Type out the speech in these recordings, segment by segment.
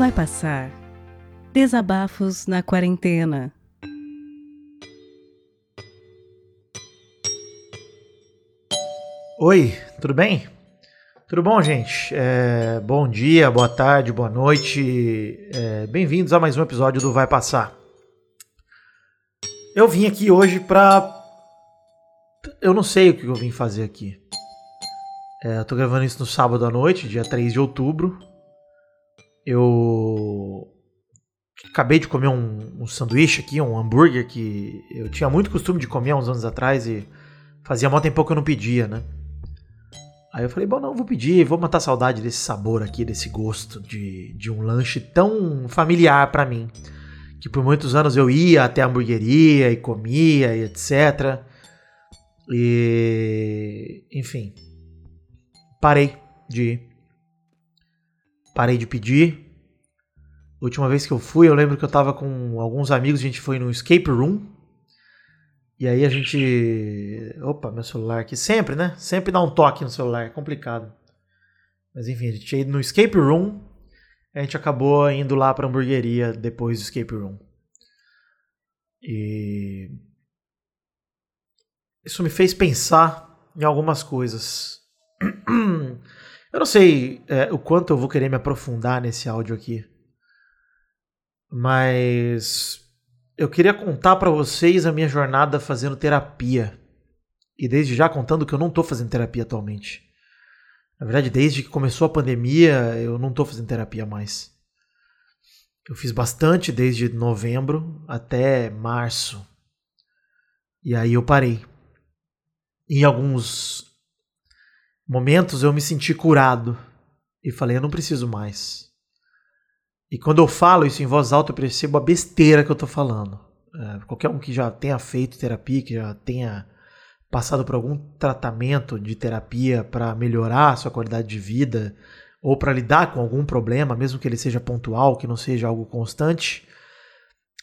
Vai passar. Desabafos na quarentena. Oi, tudo bem? Tudo bom, gente? É, bom dia, boa tarde, boa noite. É, Bem-vindos a mais um episódio do Vai Passar. Eu vim aqui hoje pra. Eu não sei o que eu vim fazer aqui. É, eu tô gravando isso no sábado à noite, dia 3 de outubro. Eu acabei de comer um, um sanduíche aqui, um hambúrguer que eu tinha muito costume de comer há uns anos atrás e fazia muito tempo que eu não pedia, né? Aí eu falei, bom, não, vou pedir, vou matar saudade desse sabor aqui, desse gosto de, de um lanche tão familiar para mim. Que por muitos anos eu ia até a hamburgueria e comia e etc. E. Enfim. Parei de ir. Parei de pedir. Última vez que eu fui, eu lembro que eu tava com alguns amigos, a gente foi no escape room. E aí a gente. Opa, meu celular aqui. Sempre, né? Sempre dá um toque no celular, é complicado. Mas enfim, a gente ia no escape room. A gente acabou indo lá pra hamburgueria depois do escape room. E. Isso me fez pensar em algumas coisas. Eu não sei é, o quanto eu vou querer me aprofundar nesse áudio aqui. Mas eu queria contar para vocês a minha jornada fazendo terapia. E desde já contando que eu não tô fazendo terapia atualmente. Na verdade, desde que começou a pandemia, eu não tô fazendo terapia mais. Eu fiz bastante desde novembro até março. E aí eu parei. Em alguns momentos eu me senti curado e falei, eu não preciso mais. E quando eu falo isso em voz alta, eu percebo a besteira que eu tô falando. É, qualquer um que já tenha feito terapia, que já tenha passado por algum tratamento de terapia para melhorar a sua qualidade de vida ou para lidar com algum problema, mesmo que ele seja pontual, que não seja algo constante,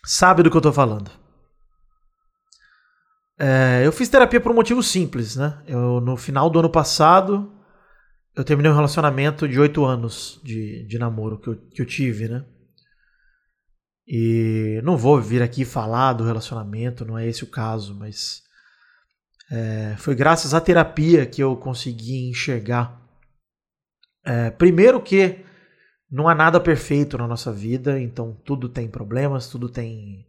sabe do que eu tô falando. É, eu fiz terapia por um motivo simples, né? Eu, no final do ano passado, eu terminei um relacionamento de oito anos de, de namoro que eu, que eu tive, né? E não vou vir aqui falar do relacionamento, não é esse o caso, mas é, foi graças à terapia que eu consegui enxergar. É, primeiro que não há nada perfeito na nossa vida, então tudo tem problemas, tudo tem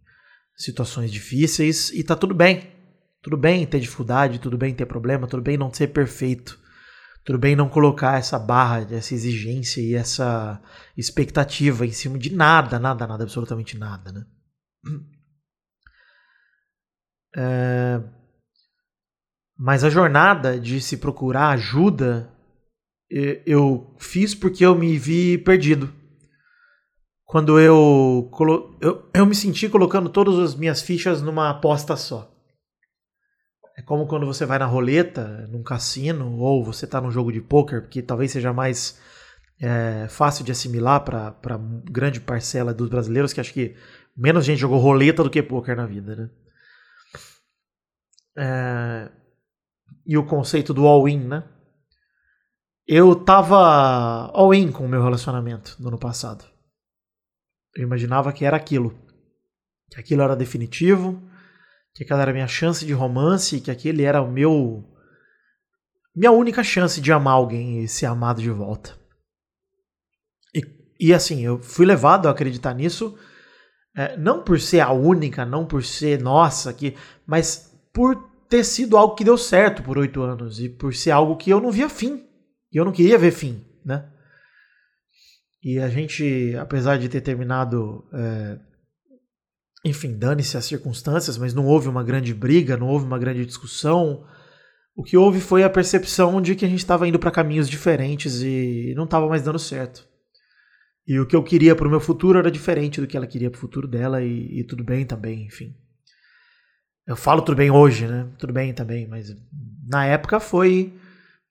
situações difíceis e tá tudo bem. Tudo bem ter dificuldade, tudo bem ter problema, tudo bem não ser perfeito. Tudo bem não colocar essa barra, essa exigência e essa expectativa em cima de nada, nada, nada, absolutamente nada, né? É... Mas a jornada de se procurar ajuda eu fiz porque eu me vi perdido. Quando eu, eu, eu me senti colocando todas as minhas fichas numa aposta só. É como quando você vai na roleta, num cassino, ou você está num jogo de poker, que talvez seja mais é, fácil de assimilar para grande parcela dos brasileiros, que acho que menos gente jogou roleta do que poker na vida, né? É, e o conceito do all-in, né? Eu tava all-in com o meu relacionamento no ano passado. Eu imaginava que era aquilo. Que aquilo era definitivo, que aquela era a minha chance de romance que aquele era o meu. minha única chance de amar alguém e ser amado de volta. E, e assim, eu fui levado a acreditar nisso, é, não por ser a única, não por ser nossa aqui, mas por ter sido algo que deu certo por oito anos e por ser algo que eu não via fim. E eu não queria ver fim, né? E a gente, apesar de ter terminado é, enfim, dane-se as circunstâncias, mas não houve uma grande briga, não houve uma grande discussão. O que houve foi a percepção de que a gente estava indo para caminhos diferentes e não estava mais dando certo. E o que eu queria para o meu futuro era diferente do que ela queria para o futuro dela e, e, tudo bem também, enfim. Eu falo tudo bem hoje, né? Tudo bem também, mas na época foi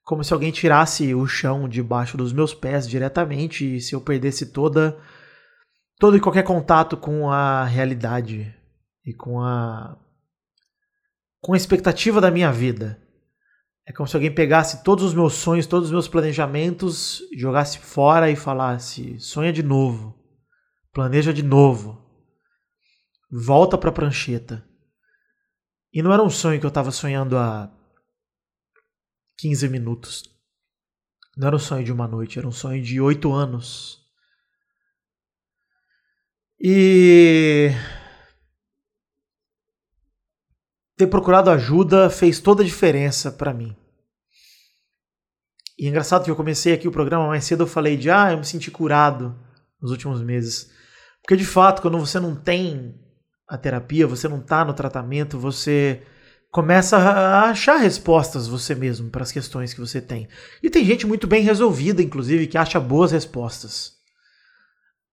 como se alguém tirasse o chão debaixo dos meus pés diretamente e se eu perdesse toda todo e qualquer contato com a realidade e com a com a expectativa da minha vida. É como se alguém pegasse todos os meus sonhos, todos os meus planejamentos, jogasse fora e falasse: sonha de novo. planeja de novo, volta para a prancheta. E não era um sonho que eu estava sonhando há 15 minutos. Não era um sonho de uma noite, era um sonho de oito anos. E ter procurado ajuda fez toda a diferença para mim. E é engraçado que eu comecei aqui o programa mais cedo, eu falei de ah, eu me senti curado nos últimos meses. Porque de fato, quando você não tem a terapia, você não tá no tratamento, você começa a achar respostas você mesmo para as questões que você tem. E tem gente muito bem resolvida, inclusive, que acha boas respostas.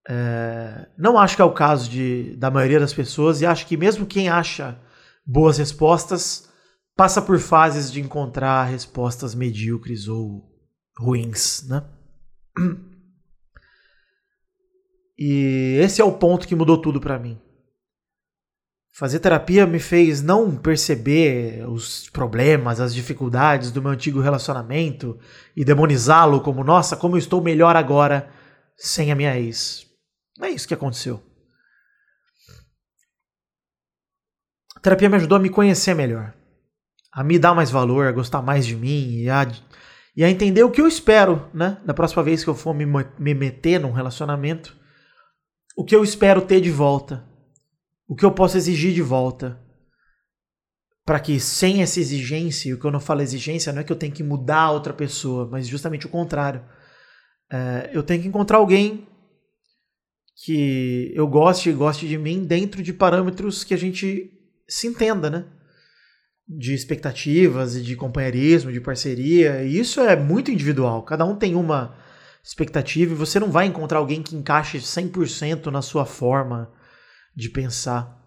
É, não acho que é o caso de, da maioria das pessoas, e acho que mesmo quem acha boas respostas passa por fases de encontrar respostas medíocres ou ruins, né? E esse é o ponto que mudou tudo para mim. Fazer terapia me fez não perceber os problemas, as dificuldades do meu antigo relacionamento e demonizá-lo como, nossa, como eu estou melhor agora sem a minha ex. Não é isso que aconteceu. A terapia me ajudou a me conhecer melhor, a me dar mais valor, a gostar mais de mim e a, e a entender o que eu espero, né? Da próxima vez que eu for me, me meter num relacionamento, o que eu espero ter de volta, o que eu posso exigir de volta. Para que sem essa exigência, e o que eu não falo exigência não é que eu tenho que mudar a outra pessoa, mas justamente o contrário. É, eu tenho que encontrar alguém que eu goste e goste de mim dentro de parâmetros que a gente se entenda, né? De expectativas e de companheirismo, de parceria. E isso é muito individual. Cada um tem uma expectativa e você não vai encontrar alguém que encaixe 100% na sua forma de pensar.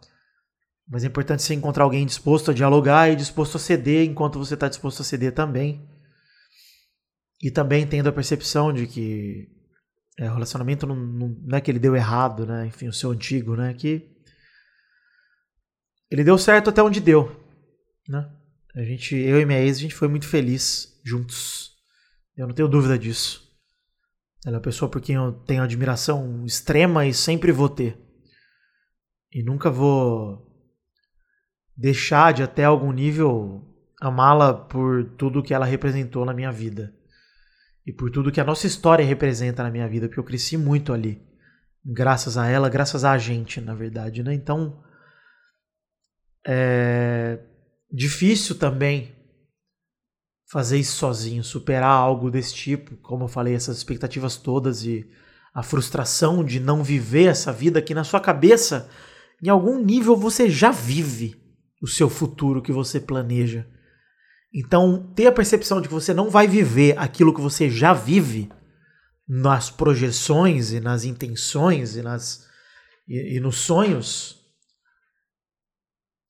Mas é importante você encontrar alguém disposto a dialogar e disposto a ceder enquanto você está disposto a ceder também. E também tendo a percepção de que é, o relacionamento não, não, não, é que ele deu errado, né? Enfim, o seu antigo, né? Que ele deu certo até onde deu, né? A gente, eu e minha ex, a gente foi muito feliz juntos. Eu não tenho dúvida disso. Ela é uma pessoa por quem eu tenho admiração extrema e sempre vou ter. E nunca vou deixar de até algum nível amá-la por tudo que ela representou na minha vida. E por tudo que a nossa história representa na minha vida, porque eu cresci muito ali. Graças a ela, graças a gente, na verdade, né? Então, é difícil também fazer isso sozinho, superar algo desse tipo, como eu falei, essas expectativas todas e a frustração de não viver essa vida que na sua cabeça, em algum nível você já vive o seu futuro que você planeja. Então, ter a percepção de que você não vai viver aquilo que você já vive nas projeções e nas intenções e nas e, e nos sonhos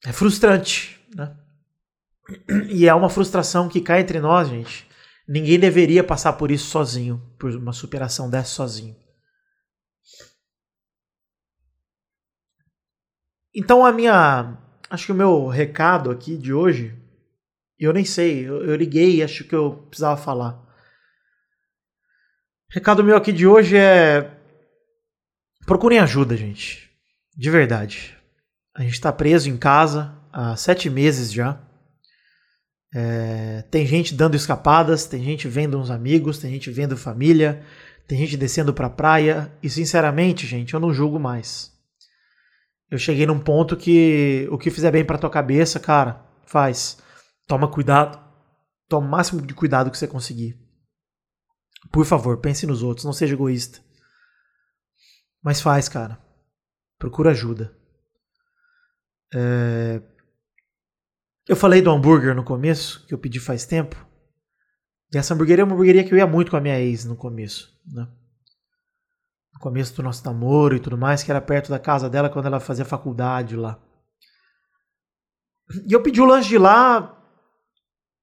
é frustrante, né? E é uma frustração que cai entre nós, gente. Ninguém deveria passar por isso sozinho, por uma superação dessa sozinho. Então a minha, acho que o meu recado aqui de hoje, eu nem sei, eu, eu liguei acho que eu precisava falar. recado meu aqui de hoje é procurem ajuda, gente, de verdade. A gente está preso em casa há sete meses já. É, tem gente dando escapadas, tem gente vendo uns amigos, tem gente vendo família, tem gente descendo pra praia. E sinceramente, gente, eu não julgo mais. Eu cheguei num ponto que o que fizer bem pra tua cabeça, cara, faz. Toma cuidado. Toma o máximo de cuidado que você conseguir. Por favor, pense nos outros, não seja egoísta. Mas faz, cara. Procura ajuda. É, eu falei do hambúrguer no começo, que eu pedi faz tempo. E essa hamburgueria é uma hamburgueria que eu ia muito com a minha ex no começo, né? No começo do nosso namoro e tudo mais, que era perto da casa dela quando ela fazia faculdade lá. E eu pedi o lanche de lá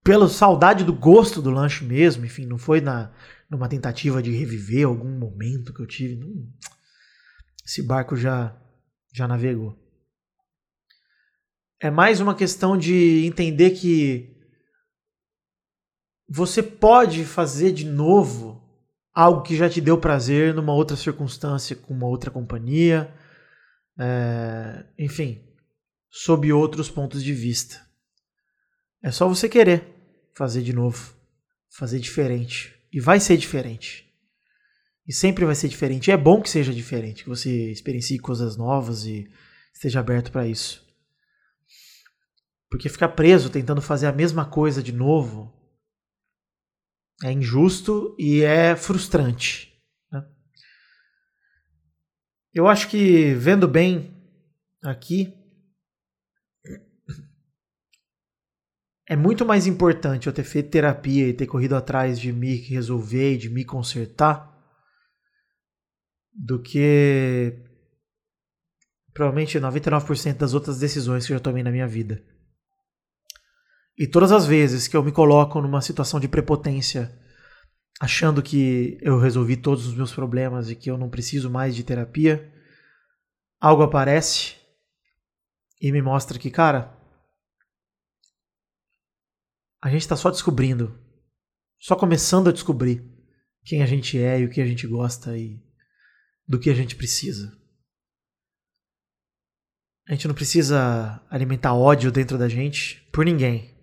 pela saudade do gosto do lanche mesmo, enfim, não foi na numa tentativa de reviver algum momento que eu tive. Não, esse barco já já navegou. É mais uma questão de entender que você pode fazer de novo algo que já te deu prazer numa outra circunstância, com uma outra companhia, é, enfim, sob outros pontos de vista. É só você querer fazer de novo, fazer diferente. E vai ser diferente. E sempre vai ser diferente. E é bom que seja diferente, que você experiencie coisas novas e esteja aberto para isso. Porque ficar preso tentando fazer a mesma coisa de novo é injusto e é frustrante. Né? Eu acho que, vendo bem aqui, é muito mais importante eu ter feito terapia e ter corrido atrás de me resolver e de me consertar do que provavelmente 99% das outras decisões que eu já tomei na minha vida. E todas as vezes que eu me coloco numa situação de prepotência, achando que eu resolvi todos os meus problemas e que eu não preciso mais de terapia, algo aparece e me mostra que, cara, a gente está só descobrindo, só começando a descobrir quem a gente é e o que a gente gosta e do que a gente precisa. A gente não precisa alimentar ódio dentro da gente por ninguém.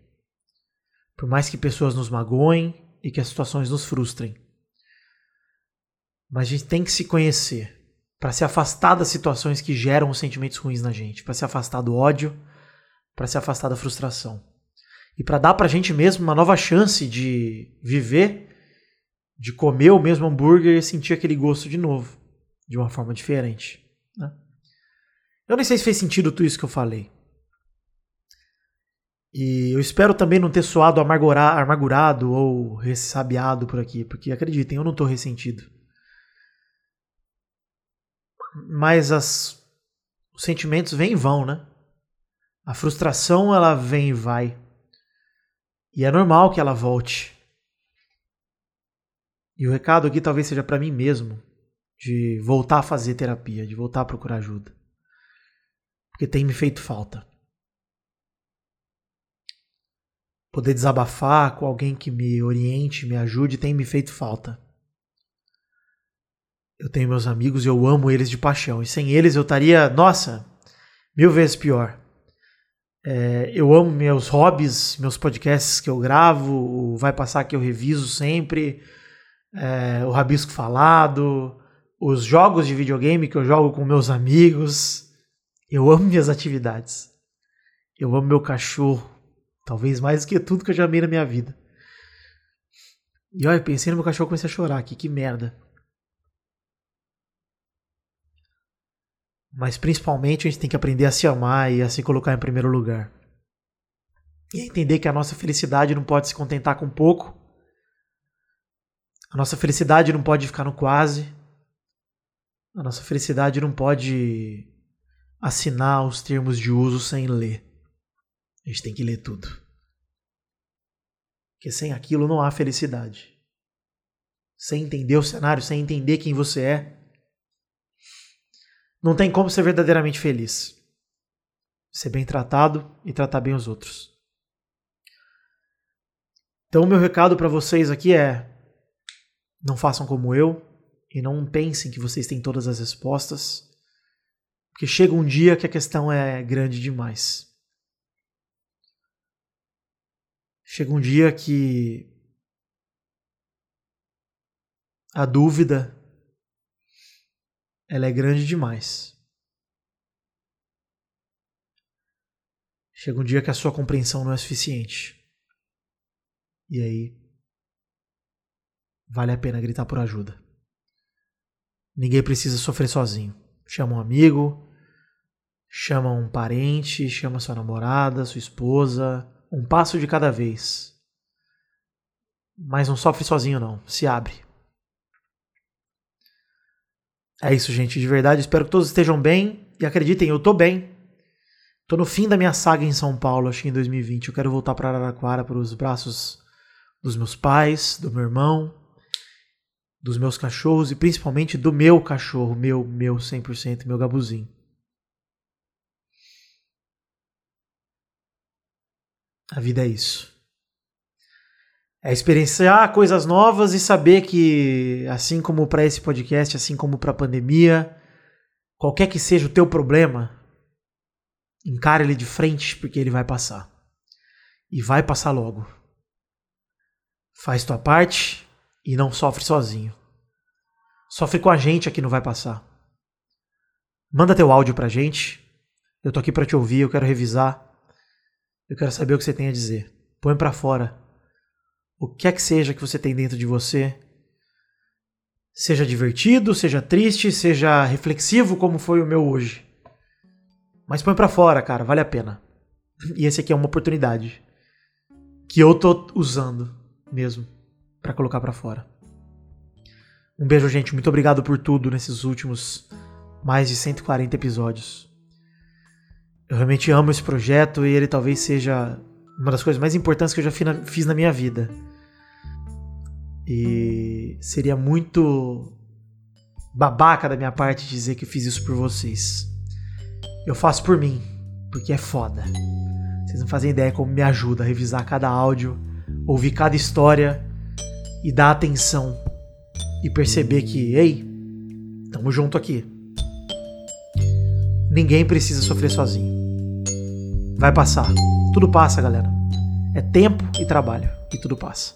Por mais que pessoas nos magoem e que as situações nos frustrem. Mas a gente tem que se conhecer para se afastar das situações que geram os sentimentos ruins na gente, para se afastar do ódio, para se afastar da frustração e para dar para a gente mesmo uma nova chance de viver, de comer o mesmo hambúrguer e sentir aquele gosto de novo, de uma forma diferente. Né? Eu nem sei se fez sentido tudo isso que eu falei. E eu espero também não ter soado amargurado ou ressabiado por aqui, porque acreditem, eu não estou ressentido. Mas as, os sentimentos vêm e vão, né? A frustração ela vem e vai. E é normal que ela volte. E o recado aqui talvez seja para mim mesmo, de voltar a fazer terapia, de voltar a procurar ajuda. Porque tem me feito falta. Poder desabafar com alguém que me oriente, me ajude, tem me feito falta. Eu tenho meus amigos e eu amo eles de paixão. E sem eles eu estaria, nossa, mil vezes pior. É, eu amo meus hobbies, meus podcasts que eu gravo, o Vai Passar que eu reviso sempre, é, o Rabisco Falado, os jogos de videogame que eu jogo com meus amigos. Eu amo minhas atividades. Eu amo meu cachorro, talvez mais do que tudo que eu já amei na minha vida. E olha, pensei no meu cachorro e comecei a chorar aqui, que merda. Mas principalmente a gente tem que aprender a se amar e a se colocar em primeiro lugar. E entender que a nossa felicidade não pode se contentar com pouco. A nossa felicidade não pode ficar no quase. A nossa felicidade não pode assinar os termos de uso sem ler. A gente tem que ler tudo. Porque sem aquilo não há felicidade. Sem entender o cenário, sem entender quem você é, não tem como ser verdadeiramente feliz. Ser bem tratado e tratar bem os outros. Então, meu recado para vocês aqui é: não façam como eu e não pensem que vocês têm todas as respostas, porque chega um dia que a questão é grande demais. Chega um dia que a dúvida ela é grande demais. Chega um dia que a sua compreensão não é suficiente. E aí vale a pena gritar por ajuda. Ninguém precisa sofrer sozinho. Chama um amigo, chama um parente, chama sua namorada, sua esposa, um passo de cada vez. Mas não sofre sozinho não, se abre. É isso, gente, de verdade. Espero que todos estejam bem. E acreditem, eu tô bem. Tô no fim da minha saga em São Paulo, acho que em 2020. Eu quero voltar para Araraquara, para os braços dos meus pais, do meu irmão, dos meus cachorros e principalmente do meu cachorro, meu, meu 100%, meu gabuzinho. A vida é isso. É experienciar coisas novas e saber que, assim como para esse podcast, assim como para a pandemia, qualquer que seja o teu problema, encare ele de frente porque ele vai passar. E vai passar logo. Faz tua parte e não sofre sozinho. Sofre com a gente aqui não vai passar. Manda teu áudio pra gente. Eu tô aqui para te ouvir, eu quero revisar. Eu quero saber o que você tem a dizer. Põe para fora. O que é que seja que você tem dentro de você. Seja divertido, seja triste, seja reflexivo como foi o meu hoje. Mas põe para fora, cara, vale a pena. E esse aqui é uma oportunidade que eu tô usando mesmo para colocar para fora. Um beijo, gente. Muito obrigado por tudo nesses últimos mais de 140 episódios. Eu realmente amo esse projeto e ele talvez seja uma das coisas mais importantes que eu já fiz na minha vida. E seria muito babaca da minha parte dizer que eu fiz isso por vocês. Eu faço por mim, porque é foda. Vocês não fazem ideia como me ajuda a revisar cada áudio, ouvir cada história e dar atenção e perceber que, ei, tamo junto aqui. Ninguém precisa sofrer sozinho. Vai passar. Tudo passa, galera. É tempo e trabalho. E tudo passa.